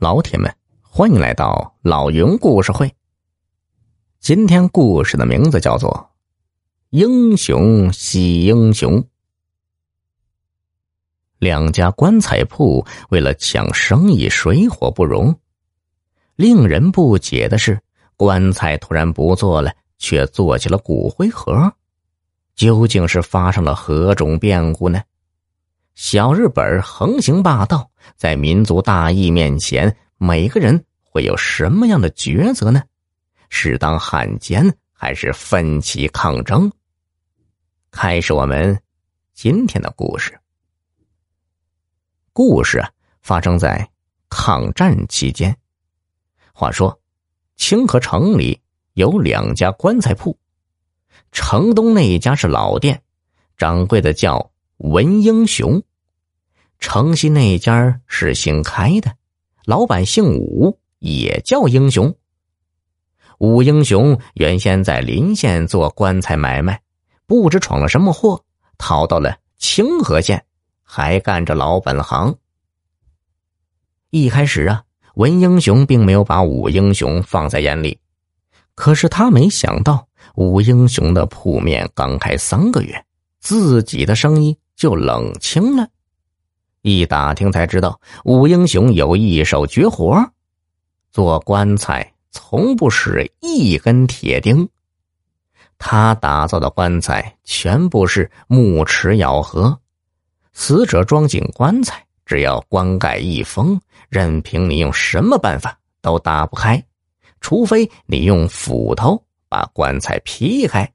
老铁们，欢迎来到老云故事会。今天故事的名字叫做《英雄惜英雄》。两家棺材铺为了抢生意，水火不容。令人不解的是，棺材突然不做了，却做起了骨灰盒。究竟是发生了何种变故呢？小日本横行霸道。在民族大义面前，每个人会有什么样的抉择呢？是当汉奸，还是奋起抗争？开始我们今天的故事。故事啊，发生在抗战期间。话说，清河城里有两家棺材铺，城东那一家是老店，掌柜的叫文英雄。城西那家是新开的，老板姓武，也叫英雄。武英雄原先在临县做棺材买卖，不知闯了什么祸，逃到了清河县，还干着老本行。一开始啊，文英雄并没有把武英雄放在眼里，可是他没想到，武英雄的铺面刚开三个月，自己的生意就冷清了。一打听才知道，武英雄有一手绝活，做棺材从不使一根铁钉。他打造的棺材全部是木齿咬合，死者装进棺材，只要棺盖一封，任凭你用什么办法都打不开，除非你用斧头把棺材劈开。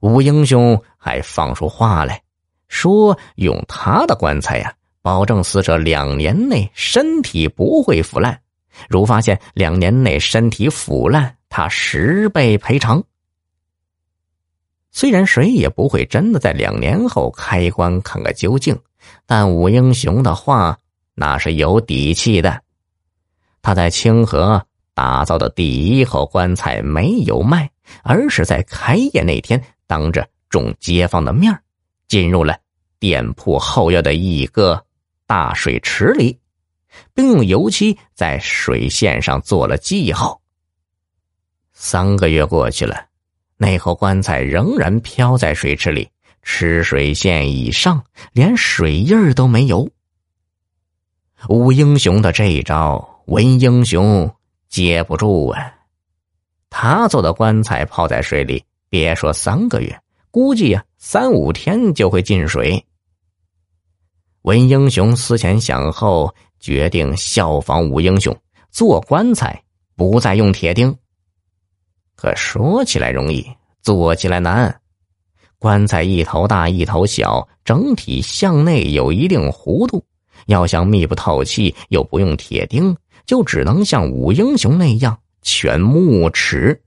武英雄还放出话来。说用他的棺材呀，保证死者两年内身体不会腐烂。如发现两年内身体腐烂，他十倍赔偿。虽然谁也不会真的在两年后开棺看个究竟，但武英雄的话那是有底气的。他在清河打造的第一口棺材没有卖，而是在开业那天当着众街坊的面进入了。店铺后院的一个大水池里，并用油漆在水线上做了记号。三个月过去了，那口棺材仍然漂在水池里，池水线以上连水印儿都没有。武英雄的这一招，文英雄接不住啊！他做的棺材泡在水里，别说三个月，估计呀三五天就会进水。文英雄思前想后，决定效仿武英雄做棺材，不再用铁钉。可说起来容易，做起来难。棺材一头大一头小，整体向内有一定弧度，要想密不透气又不用铁钉，就只能像武英雄那样全木尺，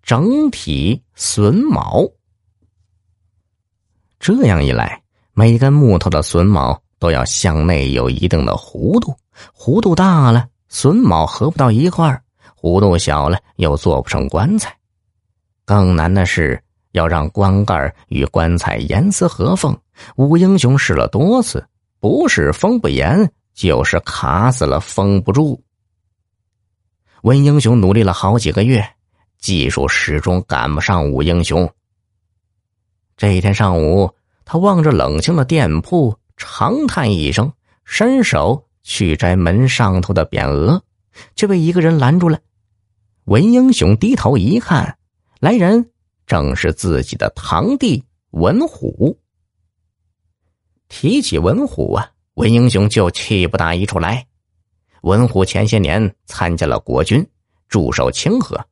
整体榫卯。这样一来。每根木头的榫卯都要向内有一定的弧度，弧度大了，榫卯合不到一块儿；弧度小了，又做不成棺材。更难的是要让棺盖与棺材严丝合缝。武英雄试了多次，不是封不严，就是卡死了，封不住。文英雄努力了好几个月，技术始终赶不上武英雄。这一天上午。他望着冷清的店铺，长叹一声，伸手去摘门上头的匾额，却被一个人拦住了。文英雄低头一看，来人正是自己的堂弟文虎。提起文虎啊，文英雄就气不打一处来。文虎前些年参加了国军，驻守清河，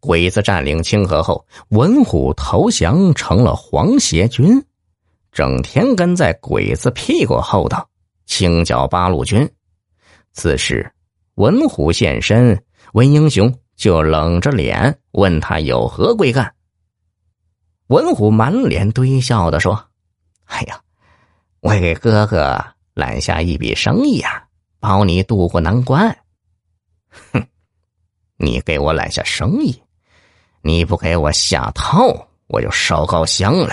鬼子占领清河后，文虎投降成了皇协军。整天跟在鬼子屁股后头，清剿八路军。此时，文虎现身，文英雄就冷着脸问他有何贵干。文虎满脸堆笑的说：“哎呀，我给哥哥揽下一笔生意啊，保你渡过难关。”哼，你给我揽下生意，你不给我下套，我就烧高香了。